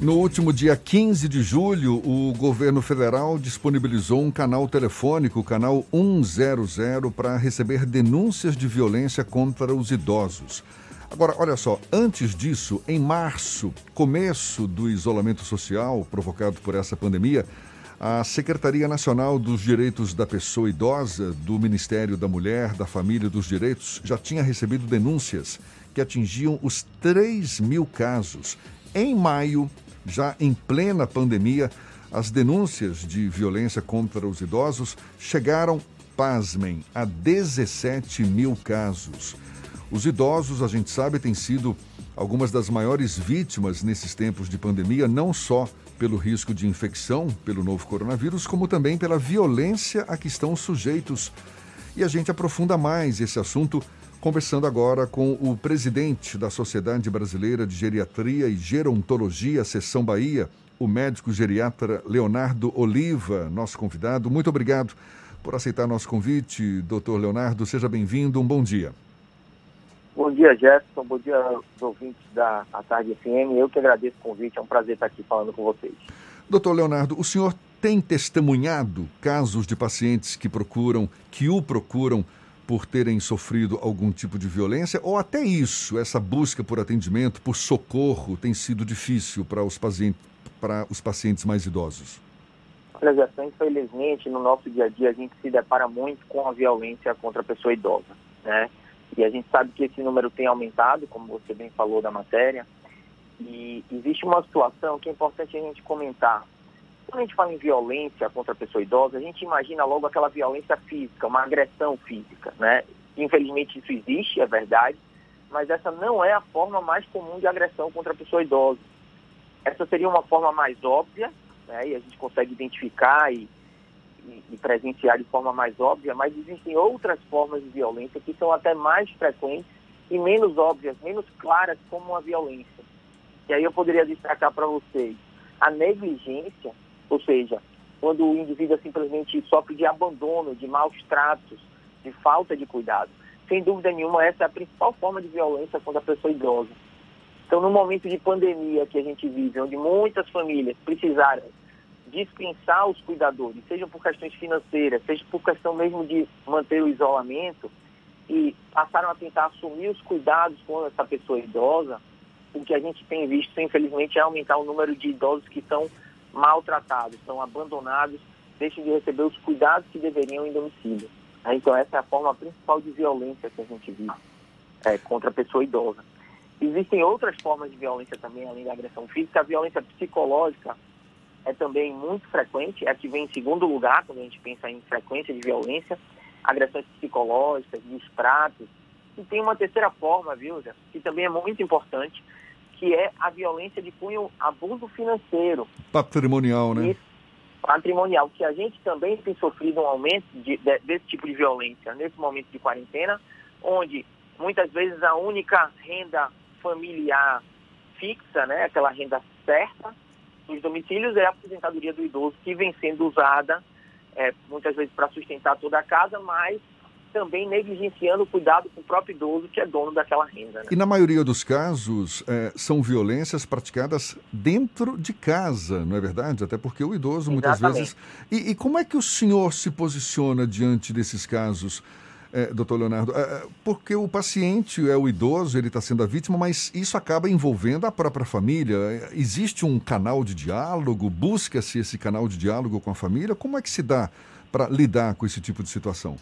No último dia 15 de julho, o governo federal disponibilizou um canal telefônico, o canal 100, para receber denúncias de violência contra os idosos. Agora, olha só, antes disso, em março, começo do isolamento social provocado por essa pandemia, a Secretaria Nacional dos Direitos da Pessoa Idosa do Ministério da Mulher, da Família e dos Direitos já tinha recebido denúncias que atingiam os 3 mil casos. Em maio, já em plena pandemia, as denúncias de violência contra os idosos chegaram, pasmem, a 17 mil casos. Os idosos, a gente sabe, têm sido algumas das maiores vítimas nesses tempos de pandemia, não só pelo risco de infecção pelo novo coronavírus, como também pela violência a que estão sujeitos. E a gente aprofunda mais esse assunto conversando agora com o presidente da Sociedade Brasileira de Geriatria e Gerontologia, Seção Bahia, o médico geriatra Leonardo Oliva, nosso convidado. Muito obrigado por aceitar nosso convite, doutor Leonardo. Seja bem-vindo, um bom dia. Bom dia, Jefferson. Bom dia aos ouvintes da a Tarde FM. Eu que agradeço o convite, é um prazer estar aqui falando com vocês. Doutor Leonardo, o senhor tem testemunhado casos de pacientes que procuram, que o procuram por terem sofrido algum tipo de violência, ou até isso, essa busca por atendimento, por socorro, tem sido difícil para os pacientes, os pacientes mais idosos? Olha, Gerson, infelizmente, no nosso dia a dia, a gente se depara muito com a violência contra a pessoa idosa, né? E a gente sabe que esse número tem aumentado, como você bem falou da matéria, e existe uma situação que é importante a gente comentar. Quando a gente fala em violência contra a pessoa idosa, a gente imagina logo aquela violência física, uma agressão física, né? Infelizmente isso existe, é verdade, mas essa não é a forma mais comum de agressão contra a pessoa idosa. Essa seria uma forma mais óbvia, né? E a gente consegue identificar e, e, e presenciar de forma mais óbvia, mas existem outras formas de violência que são até mais frequentes e menos óbvias, menos claras como a violência. E aí eu poderia destacar para vocês a negligência, ou seja, quando o indivíduo simplesmente sofre de abandono, de maus tratos, de falta de cuidado. Sem dúvida nenhuma, essa é a principal forma de violência contra a pessoa idosa. Então, no momento de pandemia que a gente vive, onde muitas famílias precisaram dispensar os cuidadores, seja por questões financeiras, seja por questão mesmo de manter o isolamento, e passaram a tentar assumir os cuidados com essa pessoa idosa, o que a gente tem visto, infelizmente, é aumentar o número de idosos que estão maltratados, são abandonados, deixam de receber os cuidados que deveriam em domicílio. Então essa é a forma principal de violência que a gente vive é, contra a pessoa idosa. Existem outras formas de violência também, além da agressão física. A violência psicológica é também muito frequente, é a que vem em segundo lugar quando a gente pensa em frequência de violência, agressões psicológicas, distratos. E tem uma terceira forma, viu, que também é muito importante, que é a violência de cunho abuso financeiro. Patrimonial, né? Isso, patrimonial, que a gente também tem sofrido um aumento de, de, desse tipo de violência nesse momento de quarentena, onde muitas vezes a única renda familiar fixa, né, aquela renda certa dos domicílios é a aposentadoria do idoso, que vem sendo usada é, muitas vezes para sustentar toda a casa, mas também negligenciando o cuidado com o próprio idoso que é dono daquela renda. Né? E na maioria dos casos, é, são violências praticadas dentro de casa, não é verdade? Até porque o idoso muitas vezes. E, e, como é que o senhor se posiciona diante desses casos? É, doutor Leonardo, é, é porque o paciente é o idoso, ele está sendo a vítima, mas isso acaba envolvendo a própria família. Existe um canal de diálogo? Busca-se esse canal de diálogo com a família? Como é que se dá para lidar com esse tipo de situação?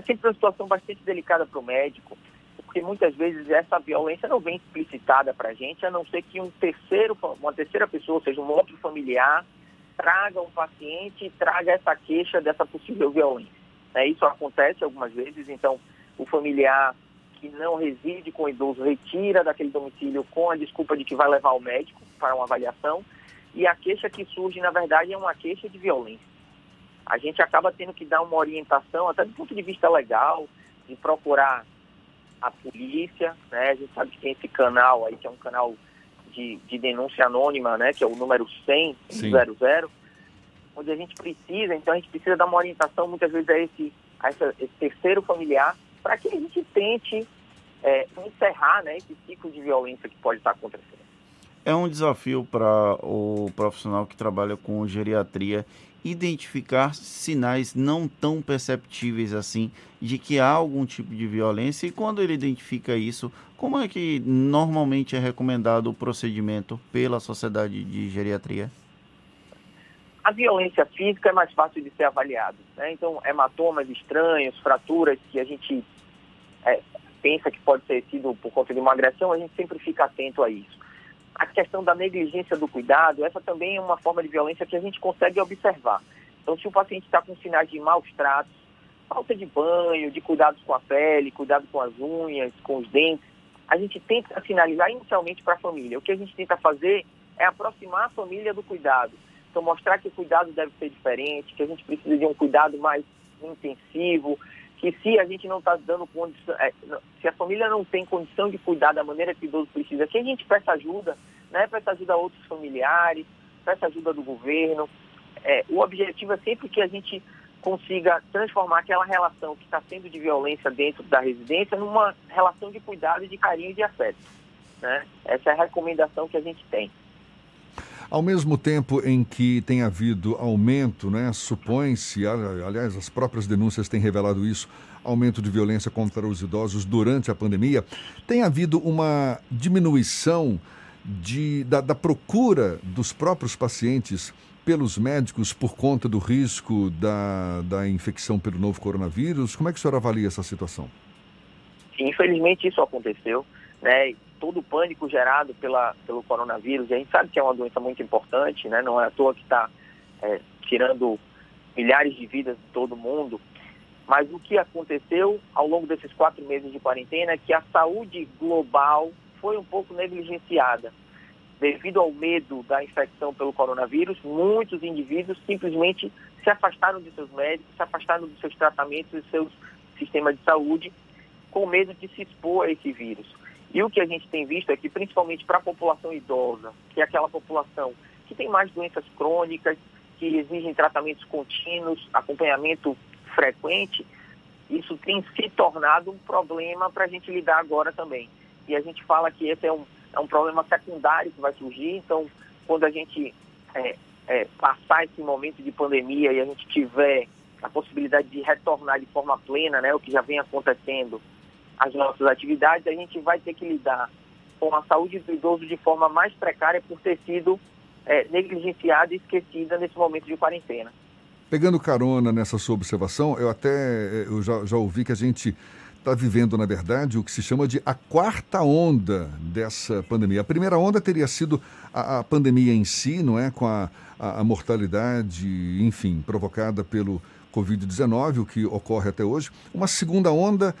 É sempre uma situação bastante delicada para o médico, porque muitas vezes essa violência não vem explicitada para a gente, a não ser que um terceiro, uma terceira pessoa, ou seja, um outro familiar, traga um paciente e traga essa queixa dessa possível violência. É, isso acontece algumas vezes, então o familiar que não reside com o idoso retira daquele domicílio com a desculpa de que vai levar o médico para uma avaliação, e a queixa que surge, na verdade, é uma queixa de violência a gente acaba tendo que dar uma orientação, até do ponto de vista legal, de procurar a polícia, né? A gente sabe que tem esse canal aí, que é um canal de, de denúncia anônima, né? Que é o número 100, Sim. 00, onde a gente precisa, então a gente precisa dar uma orientação muitas vezes a esse, a essa, esse terceiro familiar, para que a gente tente é, encerrar né, esse ciclo de violência que pode estar acontecendo. É um desafio para o profissional que trabalha com geriatria identificar sinais não tão perceptíveis assim de que há algum tipo de violência e quando ele identifica isso, como é que normalmente é recomendado o procedimento pela sociedade de geriatria? A violência física é mais fácil de ser avaliada. Né? Então, hematomas estranhos, fraturas que a gente é, pensa que pode ter sido por conta de uma agressão, a gente sempre fica atento a isso a questão da negligência do cuidado, essa também é uma forma de violência que a gente consegue observar. Então, se o paciente está com sinais de maus tratos, falta de banho, de cuidados com a pele, cuidado com as unhas, com os dentes, a gente tenta sinalizar inicialmente para a família. O que a gente tenta fazer é aproximar a família do cuidado. Então, mostrar que o cuidado deve ser diferente, que a gente precisa de um cuidado mais intensivo, que se a gente não está dando condição, é, se a família não tem condição de cuidar da maneira que o idoso precisa, que a gente peça ajuda, né? Peça ajuda a outros familiares, peça ajuda do governo. É, o objetivo é sempre que a gente consiga transformar aquela relação que está sendo de violência dentro da residência numa relação de cuidado, de carinho e de afeto. Né? Essa é a recomendação que a gente tem. Ao mesmo tempo em que tem havido aumento, né, supõe-se, aliás, as próprias denúncias têm revelado isso, aumento de violência contra os idosos durante a pandemia, tem havido uma diminuição de, da, da procura dos próprios pacientes pelos médicos por conta do risco da, da infecção pelo novo coronavírus? Como é que o senhor avalia essa situação? Infelizmente isso aconteceu, né? Todo o pânico gerado pela, pelo coronavírus, e a gente sabe que é uma doença muito importante, né? não é à toa que está é, tirando milhares de vidas de todo mundo, mas o que aconteceu ao longo desses quatro meses de quarentena é que a saúde global foi um pouco negligenciada. Devido ao medo da infecção pelo coronavírus, muitos indivíduos simplesmente se afastaram de seus médicos, se afastaram dos seus tratamentos e seus sistemas de saúde, com medo de se expor a esse vírus. E o que a gente tem visto é que, principalmente para a população idosa, que é aquela população que tem mais doenças crônicas, que exigem tratamentos contínuos, acompanhamento frequente, isso tem se tornado um problema para a gente lidar agora também. E a gente fala que esse é um, é um problema secundário que vai surgir, então, quando a gente é, é, passar esse momento de pandemia e a gente tiver a possibilidade de retornar de forma plena, né, o que já vem acontecendo, as nossas atividades, a gente vai ter que lidar com a saúde do idoso de forma mais precária por ter sido é, negligenciada e esquecida nesse momento de quarentena. Pegando carona nessa sua observação, eu até eu já, já ouvi que a gente está vivendo, na verdade, o que se chama de a quarta onda dessa pandemia. A primeira onda teria sido a, a pandemia em si, não é? Com a, a, a mortalidade, enfim, provocada pelo Covid-19, o que ocorre até hoje. Uma segunda onda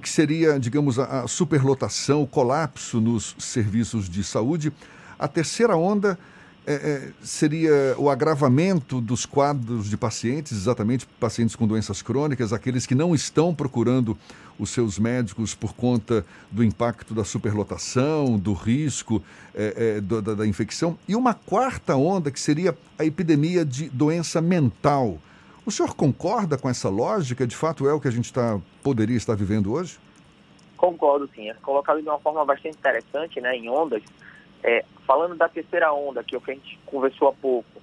que seria, digamos, a, superlotação, o colapso nos serviços de saúde. A terceira onda é, é, seria o agravamento dos quadros de pacientes, exatamente pacientes com doenças crônicas, aqueles que não estão procurando os seus médicos por conta do impacto da superlotação, do risco é, é da, da infecção. E uma quarta onda, que seria a epidemia de doença mental o senhor concorda com essa lógica? De fato é o que a gente tá, poderia estar vivendo hoje? Concordo, sim. É colocado de uma forma bastante interessante, né, em ondas. É, falando da terceira onda, que é o que a gente conversou há pouco,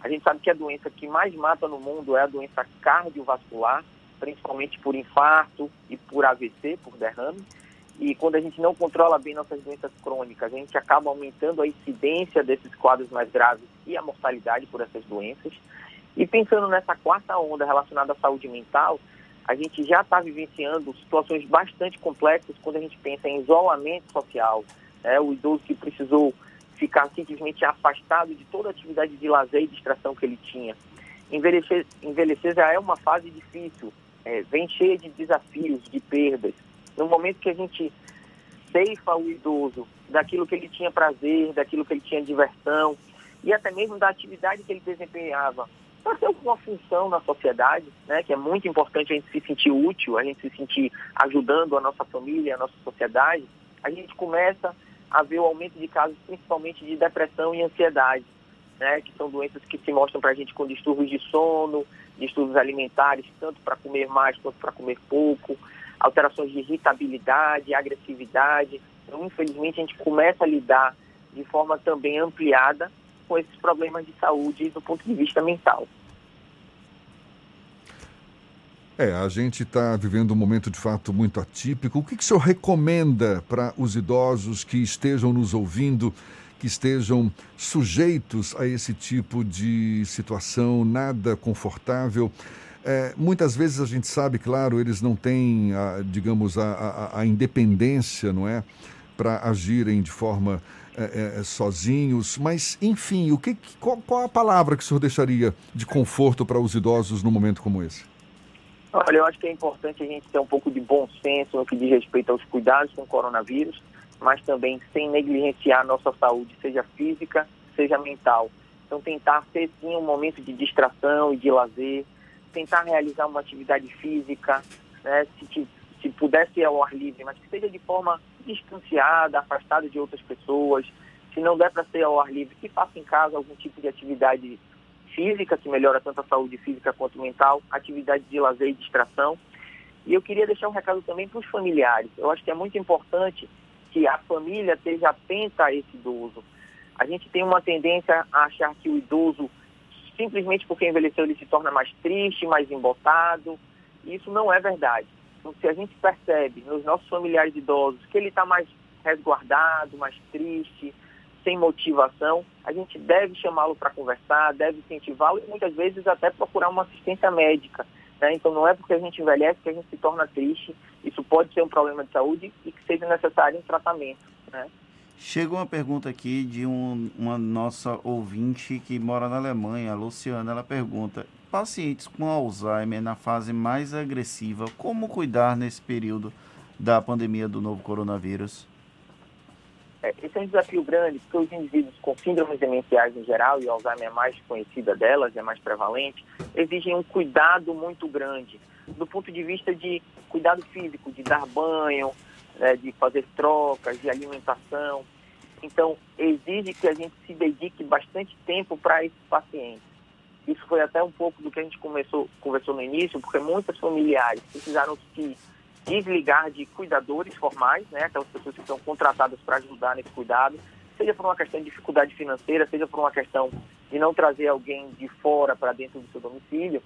a gente sabe que a doença que mais mata no mundo é a doença cardiovascular, principalmente por infarto e por AVC, por derrame. E quando a gente não controla bem nossas doenças crônicas, a gente acaba aumentando a incidência desses quadros mais graves e a mortalidade por essas doenças. E pensando nessa quarta onda relacionada à saúde mental, a gente já está vivenciando situações bastante complexas quando a gente pensa em isolamento social, né? o idoso que precisou ficar simplesmente afastado de toda a atividade de lazer e distração que ele tinha. Envelhecer, envelhecer já é uma fase difícil, é, vem cheia de desafios, de perdas. No momento que a gente ceifa o idoso daquilo que ele tinha prazer, daquilo que ele tinha diversão e até mesmo da atividade que ele desempenhava para ter alguma função na sociedade, né, que é muito importante a gente se sentir útil, a gente se sentir ajudando a nossa família, a nossa sociedade, a gente começa a ver o aumento de casos, principalmente de depressão e ansiedade, né, que são doenças que se mostram para a gente com distúrbios de sono, distúrbios alimentares, tanto para comer mais quanto para comer pouco, alterações de irritabilidade, agressividade. Então, infelizmente, a gente começa a lidar de forma também ampliada com esses problemas de saúde do ponto de vista mental. É, a gente está vivendo um momento de fato muito atípico. O que, que o senhor recomenda para os idosos que estejam nos ouvindo, que estejam sujeitos a esse tipo de situação nada confortável? É, muitas vezes a gente sabe, claro, eles não têm, a, digamos, a, a, a independência, não é? Para agirem de forma é, é, sozinhos, mas enfim, o que, qual, qual a palavra que o senhor deixaria de conforto para os idosos num momento como esse? Olha, eu acho que é importante a gente ter um pouco de bom senso no que diz respeito aos cuidados com o coronavírus, mas também sem negligenciar a nossa saúde, seja física, seja mental. Então, tentar ter sim um momento de distração e de lazer, tentar realizar uma atividade física, né, se, se puder ser ao ar livre, mas que seja de forma distanciada, afastada de outras pessoas. Se não der para ser ao ar livre, que faça em casa algum tipo de atividade física, que melhora tanto a saúde física quanto mental, atividade de lazer e distração. E eu queria deixar um recado também para os familiares. Eu acho que é muito importante que a família esteja atenta a esse idoso. A gente tem uma tendência a achar que o idoso, simplesmente porque envelheceu, ele se torna mais triste, mais embotado. E isso não é verdade. Então, se a gente percebe nos nossos familiares idosos que ele está mais resguardado, mais triste, sem motivação, a gente deve chamá-lo para conversar, deve incentivá-lo e muitas vezes até procurar uma assistência médica. Né? Então não é porque a gente envelhece que a gente se torna triste, isso pode ser um problema de saúde e que seja necessário um tratamento. Né? Chega uma pergunta aqui de um, uma nossa ouvinte que mora na Alemanha, a Luciana, ela pergunta, pacientes com Alzheimer na fase mais agressiva, como cuidar nesse período da pandemia do novo coronavírus? É, esse é um desafio grande, porque os indivíduos com síndromes demenciais em geral, e Alzheimer é mais conhecida delas, é mais prevalente, exigem um cuidado muito grande, do ponto de vista de cuidado físico, de dar banho, né, de fazer trocas, de alimentação. Então, exige que a gente se dedique bastante tempo para esses pacientes. Isso foi até um pouco do que a gente começou, conversou no início, porque muitas familiares precisaram se desligar de cuidadores formais, né, aquelas pessoas que são contratadas para ajudar nesse cuidado, seja por uma questão de dificuldade financeira, seja por uma questão de não trazer alguém de fora para dentro do seu domicílio,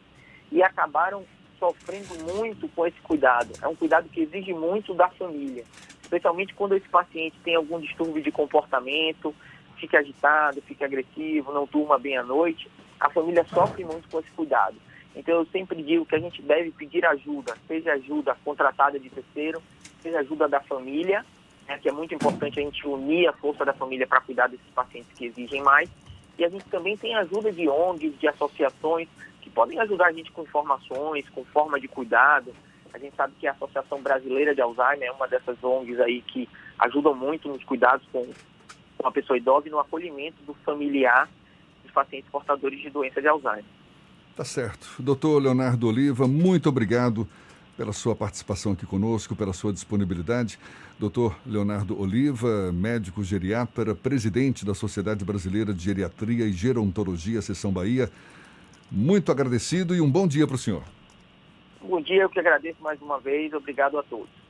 e acabaram sofrendo muito com esse cuidado. É um cuidado que exige muito da família, especialmente quando esse paciente tem algum distúrbio de comportamento, fica agitado, fica agressivo, não durma bem à noite, a família sofre muito com esse cuidado. Então eu sempre digo que a gente deve pedir ajuda, seja ajuda contratada de terceiro, seja ajuda da família, né, que é muito importante a gente unir a força da família para cuidar desses pacientes que exigem mais. E a gente também tem ajuda de ONGs, de associações, que podem ajudar a gente com informações, com forma de cuidado. A gente sabe que a Associação Brasileira de Alzheimer é uma dessas ONGs aí que ajudam muito nos cuidados com, com a pessoa idosa e no acolhimento do familiar dos pacientes portadores de doença de Alzheimer. Tá certo. Doutor Leonardo Oliva, muito obrigado pela sua participação aqui conosco, pela sua disponibilidade. Doutor Leonardo Oliva, médico geriatra, presidente da Sociedade Brasileira de Geriatria e Gerontologia, Seção Bahia. Muito agradecido e um bom dia para o senhor. Bom dia, eu que agradeço mais uma vez. Obrigado a todos.